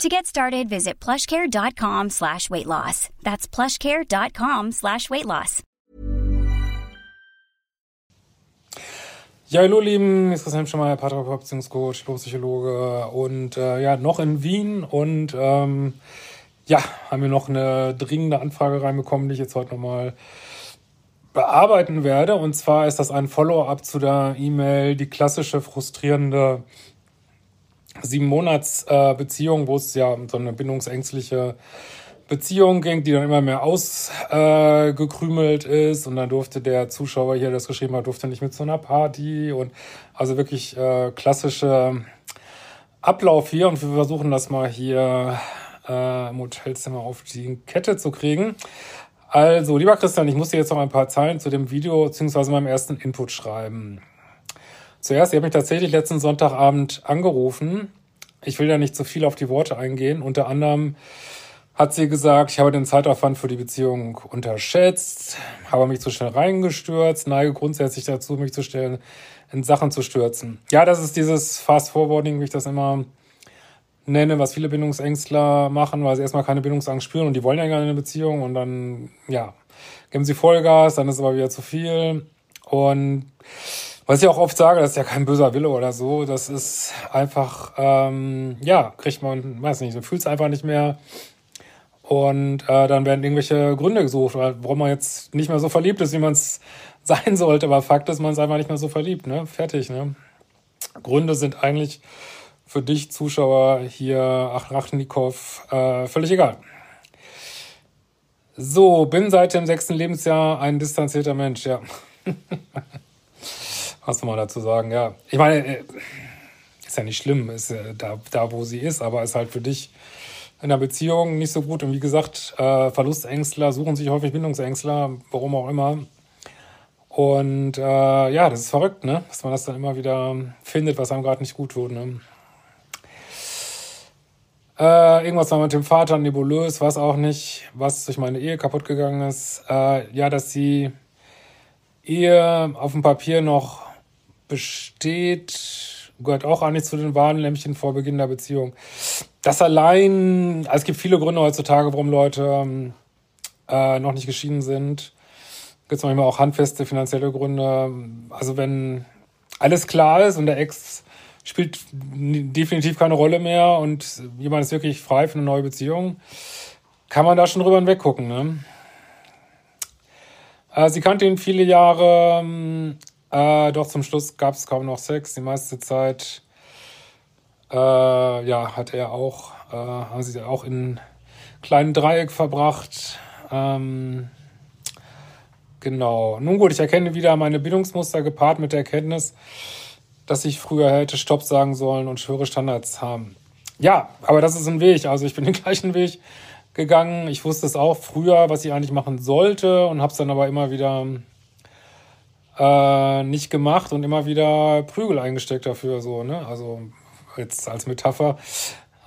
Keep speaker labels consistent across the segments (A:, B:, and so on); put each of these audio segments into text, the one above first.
A: To get started, visit plushcare.com slash weight loss. That's plushcare.com slash weight loss.
B: Ja, hallo Lieben, hier ist Christian Schemmer, Paartherapeut, Beziehungscoach, Psychologe und äh, ja, noch in Wien und ähm, ja, haben wir noch eine dringende Anfrage reinbekommen, die ich jetzt heute nochmal bearbeiten werde. Und zwar ist das ein Follow-up zu der E-Mail, die klassische frustrierende sieben Monats äh, Beziehung, wo es ja um so eine bindungsängstliche Beziehung ging, die dann immer mehr ausgekrümelt äh, ist und dann durfte der Zuschauer hier, der das geschrieben hat, durfte nicht mit zu einer Party und also wirklich äh, klassische Ablauf hier und wir versuchen das mal hier äh, im Hotelzimmer auf die Kette zu kriegen. Also, lieber Christian, ich muss dir jetzt noch ein paar Zeilen zu dem Video bzw. meinem ersten Input schreiben. Zuerst, ihr habt mich tatsächlich letzten Sonntagabend angerufen. Ich will ja nicht zu viel auf die Worte eingehen. Unter anderem hat sie gesagt, ich habe den Zeitaufwand für die Beziehung unterschätzt, habe mich zu schnell reingestürzt, neige grundsätzlich dazu, mich zu stellen, in Sachen zu stürzen. Ja, das ist dieses Fast-Forwarding, wie ich das immer nenne, was viele Bindungsängstler machen, weil sie erstmal keine Bindungsangst spüren und die wollen ja gerne eine Beziehung und dann, ja, geben sie Vollgas, dann ist es aber wieder zu viel. Und was ich auch oft sage, das ist ja kein böser Wille oder so. Das ist einfach, ähm, ja, kriegt man, weiß nicht, so fühlt es einfach nicht mehr. Und äh, dann werden irgendwelche Gründe gesucht, warum man jetzt nicht mehr so verliebt ist, wie man es sein sollte. Aber Fakt ist, man ist einfach nicht mehr so verliebt, ne? Fertig, ne? Gründe sind eigentlich für dich, Zuschauer hier, Achrachnikow, äh, völlig egal. So, bin seit dem sechsten Lebensjahr ein distanzierter Mensch, ja. Was soll man dazu sagen? Ja, ich meine, äh, ist ja nicht schlimm, ist ja da, da, wo sie ist, aber ist halt für dich in der Beziehung nicht so gut. Und wie gesagt, äh, Verlustängstler suchen sich häufig Bindungsängstler, warum auch immer. Und äh, ja, das ist verrückt, ne? Dass man das dann immer wieder findet, was einem gerade nicht gut tut. Ne? Äh, irgendwas war mit dem Vater nebulös, weiß auch nicht, was durch meine Ehe kaputt gegangen ist. Äh, ja, dass die Ehe auf dem Papier noch besteht, gehört auch eigentlich zu den Warnlämpchen vor Beginn der Beziehung. Das allein, also es gibt viele Gründe heutzutage, warum Leute äh, noch nicht geschieden sind. Gibt es manchmal auch handfeste finanzielle Gründe. Also wenn alles klar ist und der Ex spielt definitiv keine Rolle mehr und jemand ist wirklich frei für eine neue Beziehung, kann man da schon drüber hinweggucken. Ne? Äh, sie kannte ihn viele Jahre, äh, doch zum Schluss gab es kaum noch Sex. Die meiste Zeit äh, ja, hat er auch, äh, haben sie auch in kleinen Dreieck verbracht. Ähm, genau. Nun gut, ich erkenne wieder meine Bindungsmuster gepaart mit der Erkenntnis, dass ich früher hätte Stopp sagen sollen und höhere Standards haben. Ja, aber das ist ein Weg. Also ich bin den gleichen Weg gegangen. Ich wusste es auch früher, was ich eigentlich machen sollte und habe es dann aber immer wieder äh, nicht gemacht und immer wieder Prügel eingesteckt dafür, so, ne? Also jetzt als Metapher.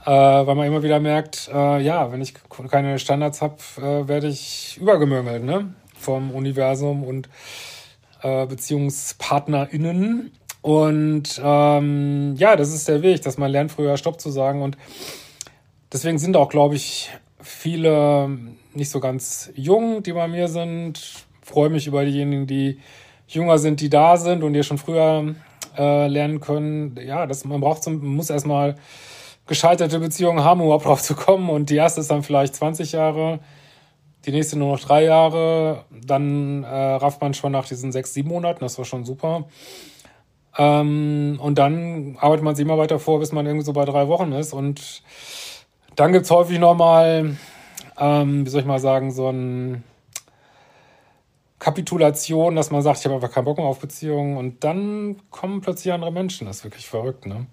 B: Äh, weil man immer wieder merkt, äh, ja, wenn ich keine Standards habe, äh, werde ich übergemöngelt, ne? Vom Universum und äh, BeziehungspartnerInnen. Und ähm, ja, das ist der Weg, dass man lernt, früher Stopp zu sagen. Und deswegen sind auch, glaube ich, viele nicht so ganz jung, die bei mir sind. Freue mich über diejenigen, die jünger sind, die da sind und die schon früher äh, lernen können. Ja, das, man braucht zum, man muss erstmal gescheiterte Beziehungen haben, um überhaupt drauf zu kommen. Und die erste ist dann vielleicht 20 Jahre, die nächste nur noch drei Jahre. Dann äh, rafft man schon nach diesen sechs, sieben Monaten, das war schon super. Ähm, und dann arbeitet man sich immer weiter vor, bis man irgendwie so bei drei Wochen ist. Und dann gibt's häufig nochmal, ähm, wie soll ich mal sagen, so ein Kapitulation, dass man sagt, ich habe einfach keinen Bock mehr auf Beziehungen und dann kommen plötzlich andere Menschen. Das ist wirklich verrückt, ne?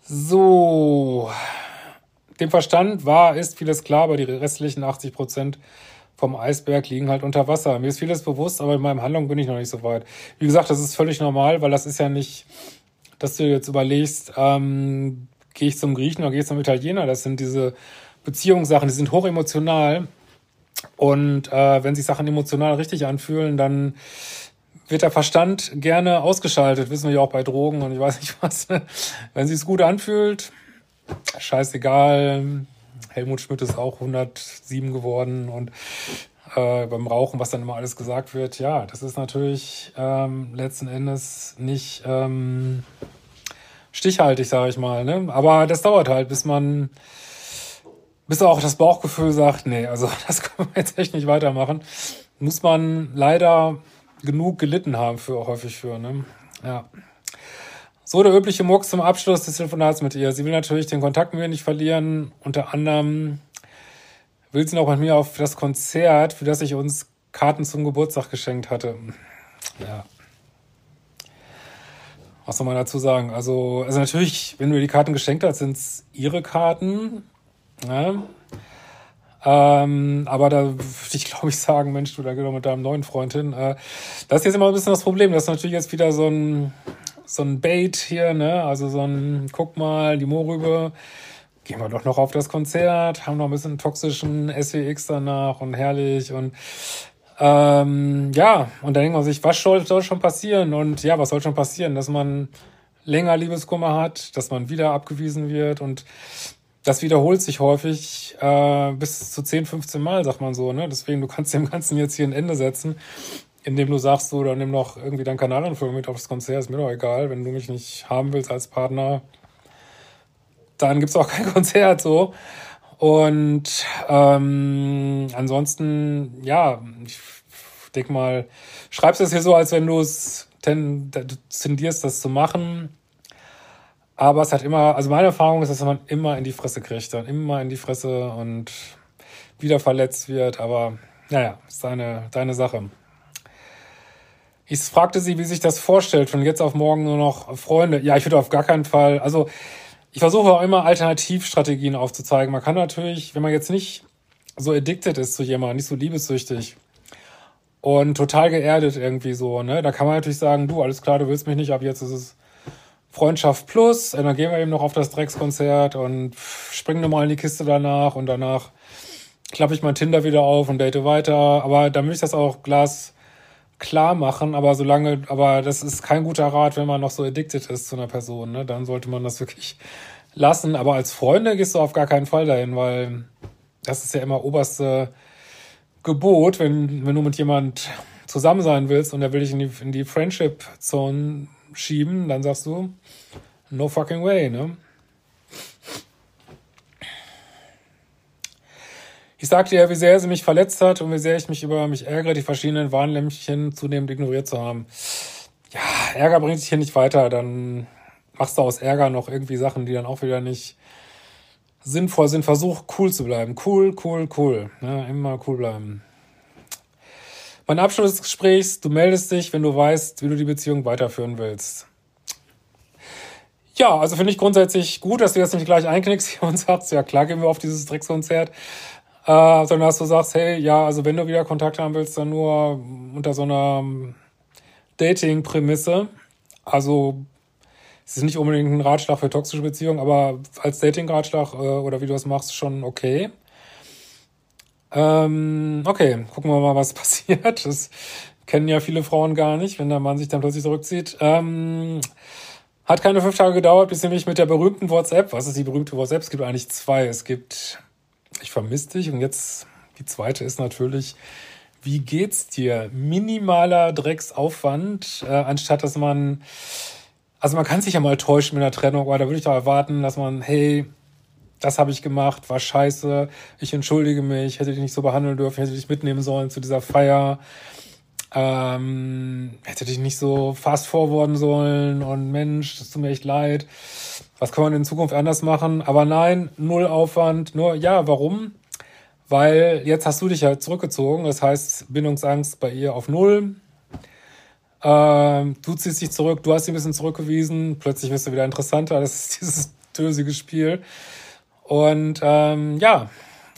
B: So. Dem Verstand war, ist vieles klar, aber die restlichen 80 Prozent vom Eisberg liegen halt unter Wasser. Mir ist vieles bewusst, aber in meinem Handlung bin ich noch nicht so weit. Wie gesagt, das ist völlig normal, weil das ist ja nicht, dass du jetzt überlegst, ähm, gehe ich zum Griechen oder gehe ich zum Italiener. Das sind diese Beziehungssachen, die sind hochemotional. Und äh, wenn sich Sachen emotional richtig anfühlen, dann wird der Verstand gerne ausgeschaltet. Wissen wir ja auch bei Drogen und ich weiß nicht was. Wenn sich's gut anfühlt, scheißegal. Helmut Schmidt ist auch 107 geworden und äh, beim Rauchen, was dann immer alles gesagt wird, ja, das ist natürlich ähm, letzten Endes nicht ähm, stichhaltig, sage ich mal. Ne? Aber das dauert halt, bis man, bis auch das Bauchgefühl sagt, nee, also das können wir jetzt echt nicht weitermachen. Muss man leider genug gelitten haben für häufig für. Ne? Ja. So der übliche Mucks zum Abschluss des Telefonats mit ihr. Sie will natürlich den Kontakt mit mir nicht verlieren. Unter anderem will sie noch mit mir auf das Konzert, für das ich uns Karten zum Geburtstag geschenkt hatte. Ja. Was soll man dazu sagen? Also, also natürlich, wenn du ihr die Karten geschenkt hast, sind es ihre Karten. Ne? Ähm, aber da würde ich, glaube ich, sagen, Mensch, du, da geh doch mit deinem neuen Freund hin. Äh, das ist jetzt immer ein bisschen das Problem. Das ist natürlich jetzt wieder so ein so ein Bait hier, ne? Also so ein, guck mal, die Mohrrübe, gehen wir doch noch auf das Konzert, haben noch ein bisschen toxischen SWX danach und herrlich und ähm, ja, und dann denkt man sich, was soll, soll schon passieren? Und ja, was soll schon passieren? Dass man länger Liebeskummer hat, dass man wieder abgewiesen wird und das wiederholt sich häufig äh, bis zu 10, 15 Mal, sagt man so. Ne? Deswegen, du kannst dem Ganzen jetzt hier ein Ende setzen indem du sagst, so, dann nimm noch irgendwie deinen Kanalanführer mit aufs Konzert, ist mir doch egal, wenn du mich nicht haben willst als Partner, dann gibt's auch kein Konzert, so. Und ähm, ansonsten, ja, ich denk mal, schreibst es hier so, als wenn du es tendierst, das zu machen. Aber es hat immer, also meine Erfahrung ist, dass man immer in die Fresse kriegt, dann immer in die Fresse und wieder verletzt wird. Aber naja, ist deine, deine Sache. Ich fragte sie, wie sich das vorstellt, von jetzt auf morgen nur noch Freunde. Ja, ich würde auf gar keinen Fall, also ich versuche auch immer Alternativstrategien aufzuzeigen. Man kann natürlich, wenn man jetzt nicht so addicted ist zu jemandem, nicht so liebessüchtig und total geerdet irgendwie so, ne, da kann man natürlich sagen, du, alles klar, du willst mich nicht, ab jetzt ist es Freundschaft plus, dann gehen wir eben noch auf das Dreckskonzert und springen nochmal in die Kiste danach und danach klappe ich mein Tinder wieder auf und date weiter. Aber damit ich das auch Glas klar machen, aber solange, aber das ist kein guter Rat, wenn man noch so addicted ist zu einer Person, ne? Dann sollte man das wirklich lassen. Aber als Freunde gehst du auf gar keinen Fall dahin, weil das ist ja immer oberste Gebot, wenn, wenn du mit jemand zusammen sein willst und er will dich in die, in die Friendship-Zone schieben, dann sagst du, no fucking way, ne? Ich sagte ihr, wie sehr sie mich verletzt hat und wie sehr ich mich über mich ärgere, die verschiedenen Warnlämpchen zunehmend ignoriert zu haben. Ja, Ärger bringt dich hier nicht weiter. Dann machst du aus Ärger noch irgendwie Sachen, die dann auch wieder nicht sinnvoll sind. Versuch cool zu bleiben. Cool, cool, cool. Ja, immer cool bleiben. Mein Abschluss des Gesprächs, du meldest dich, wenn du weißt, wie du die Beziehung weiterführen willst. Ja, also finde ich grundsätzlich gut, dass du jetzt nicht gleich einknickst und sagst, ja klar gehen wir auf dieses Dreckskonzert. Äh, sondern dass du sagst, hey, ja, also wenn du wieder Kontakt haben willst, dann nur unter so einer Dating-Prämisse. Also es ist nicht unbedingt ein Ratschlag für toxische Beziehungen, aber als Dating-Ratschlag äh, oder wie du das machst, schon okay. Ähm, okay, gucken wir mal, was passiert. Das kennen ja viele Frauen gar nicht, wenn der Mann sich dann plötzlich zurückzieht. Ähm, hat keine fünf Tage gedauert, bis nämlich mit der berühmten WhatsApp, was ist die berühmte WhatsApp? Es gibt eigentlich zwei. Es gibt ich vermisse dich. Und jetzt die zweite ist natürlich, wie geht's dir? Minimaler Drecksaufwand, äh, anstatt dass man, also man kann sich ja mal täuschen mit einer Trennung, aber da würde ich doch erwarten, dass man, hey, das habe ich gemacht, war scheiße, ich entschuldige mich, hätte dich nicht so behandeln dürfen, hätte dich mitnehmen sollen zu dieser Feier, ähm, hätte dich nicht so fast forwarden sollen und Mensch, das tut mir echt leid was kann man in Zukunft anders machen? Aber nein, null Aufwand, nur, ja, warum? Weil jetzt hast du dich ja zurückgezogen, das heißt Bindungsangst bei ihr auf null. Ähm, du ziehst dich zurück, du hast sie ein bisschen zurückgewiesen, plötzlich wirst du wieder interessanter, das ist dieses dösige Spiel. Und ähm, ja,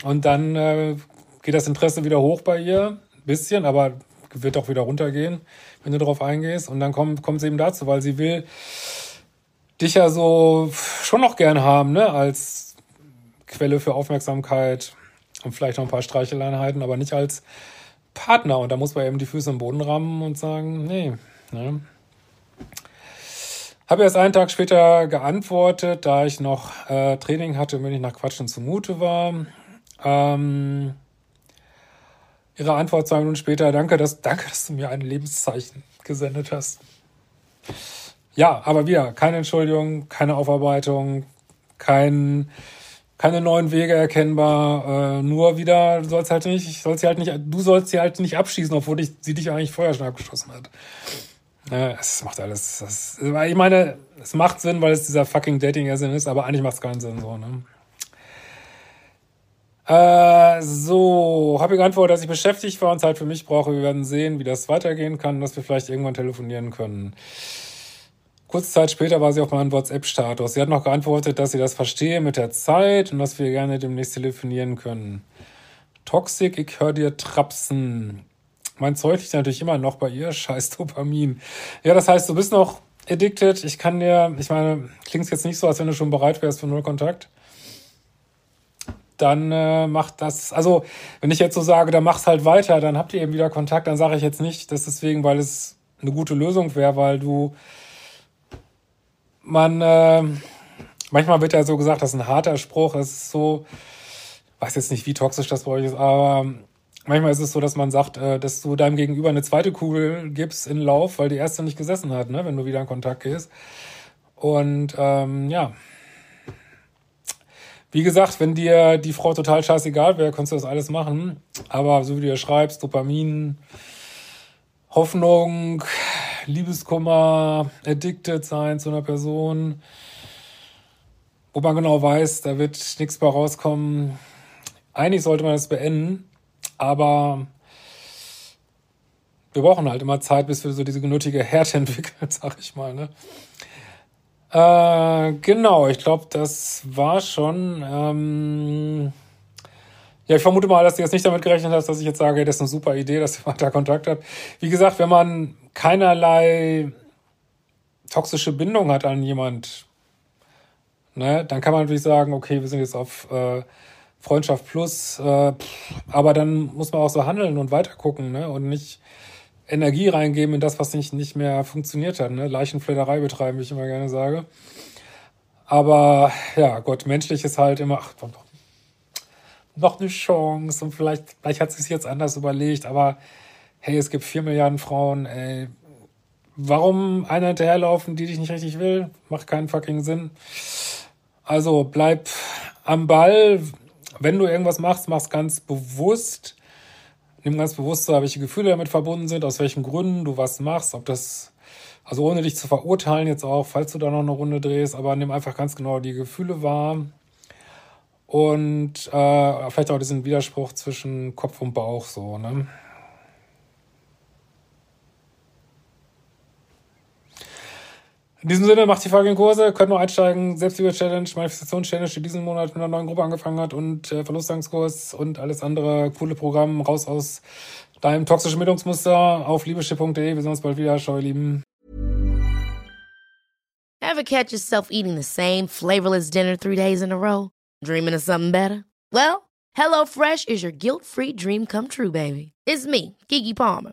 B: und dann äh, geht das Interesse wieder hoch bei ihr. Ein bisschen, aber wird auch wieder runtergehen, wenn du darauf eingehst. Und dann kommt kommt es eben dazu, weil sie will dich ja so schon noch gern haben, ne, als Quelle für Aufmerksamkeit und vielleicht noch ein paar Streicheleinheiten, aber nicht als Partner. Und da muss man eben die Füße im Boden rammen und sagen, nee. Ne? Habe erst einen Tag später geantwortet, da ich noch äh, Training hatte und mir nicht nach Quatschen zumute war. Ähm, ihre Antwort zwei Minuten später, danke dass, danke, dass du mir ein Lebenszeichen gesendet hast. Ja, aber wieder, keine Entschuldigung, keine Aufarbeitung, kein, keine neuen Wege erkennbar, äh, nur wieder, du sollst halt nicht, sollst sie halt nicht, du sollst sie halt nicht abschießen, obwohl dich, sie dich eigentlich vorher schon abgeschossen hat. Ja, es macht alles. Das, ich meine, es macht Sinn, weil es dieser fucking Dating-Sinn ist, aber eigentlich macht es keinen Sinn so, ne? Äh, so, habe ich geantwortet, dass ich beschäftigt war und Zeit für mich brauche. Wir werden sehen, wie das weitergehen kann, dass wir vielleicht irgendwann telefonieren können. Kurze Zeit später war sie auf meinem WhatsApp-Status. Sie hat noch geantwortet, dass sie das verstehe mit der Zeit und dass wir gerne demnächst telefonieren können. Toxic, ich höre dir trapsen. Mein Zeug liegt natürlich immer noch bei ihr. Scheiß Dopamin. Ja, das heißt, du bist noch addicted. Ich kann dir, ich meine, klingt jetzt nicht so, als wenn du schon bereit wärst für null Kontakt. Dann äh, macht das, also wenn ich jetzt so sage, dann mach's halt weiter, dann habt ihr eben wieder Kontakt, dann sage ich jetzt nicht, dass deswegen, weil es eine gute Lösung wäre, weil du man äh, manchmal wird ja so gesagt, das ist ein harter Spruch, es ist so, weiß jetzt nicht, wie toxisch das bei euch ist, aber manchmal ist es so, dass man sagt, äh, dass du deinem Gegenüber eine zweite Kugel gibst in Lauf, weil die erste nicht gesessen hat, ne, wenn du wieder in Kontakt gehst. Und ähm, ja. Wie gesagt, wenn dir die Frau total scheißegal wäre, kannst du das alles machen. Aber so wie du ja schreibst, Dopamin, Hoffnung, Liebeskummer, addicted sein zu einer Person, wo man genau weiß, da wird nichts bei rauskommen. Eigentlich sollte man das beenden. Aber wir brauchen halt immer Zeit, bis wir so diese genötige Härte entwickeln, sag ich mal. Ne? Äh, genau, ich glaube, das war schon. Ähm ja, ich vermute mal, dass du jetzt nicht damit gerechnet hast, dass ich jetzt sage, das ist eine super Idee, dass ihr weiter Kontakt habt. Wie gesagt, wenn man keinerlei toxische Bindung hat an jemand, ne, dann kann man natürlich sagen, okay, wir sind jetzt auf äh, Freundschaft plus, äh, aber dann muss man auch so handeln und weitergucken, ne? Und nicht Energie reingeben in das, was nicht, nicht mehr funktioniert hat, ne? Leichenfledderei betreiben, wie ich immer gerne sage. Aber ja, Gott, menschlich ist halt immer, ach, noch, noch eine Chance und vielleicht, vielleicht hat sie es jetzt anders überlegt, aber hey, es gibt vier Milliarden Frauen, ey. Warum einer hinterherlaufen, die dich nicht richtig will? Macht keinen fucking Sinn. Also bleib am Ball, wenn du irgendwas machst, machst ganz bewusst. Nimm ganz bewusst so, welche Gefühle damit verbunden sind, aus welchen Gründen du was machst, ob das, also ohne dich zu verurteilen jetzt auch, falls du da noch eine Runde drehst, aber nimm einfach ganz genau die Gefühle wahr. Und äh, vielleicht auch diesen Widerspruch zwischen Kopf und Bauch so, ne? In diesem Sinne, macht die fucking Kurse, könnt noch einsteigen. Selbstliebe-Challenge, Manifestations-Challenge, die diesen Monat mit einer neuen Gruppe angefangen hat und äh, Verlustangskurs und alles andere coole Programm raus aus deinem toxischen Bildungsmuster auf liebeschiff.de. Wir sehen uns bald wieder. Ciao, ihr Lieben.
C: Ever catch yourself eating the same flavorless dinner three days in a row? Dreaming of something better? Well, HelloFresh is your guilt-free dream come true, baby. It's me, Kiki Palmer.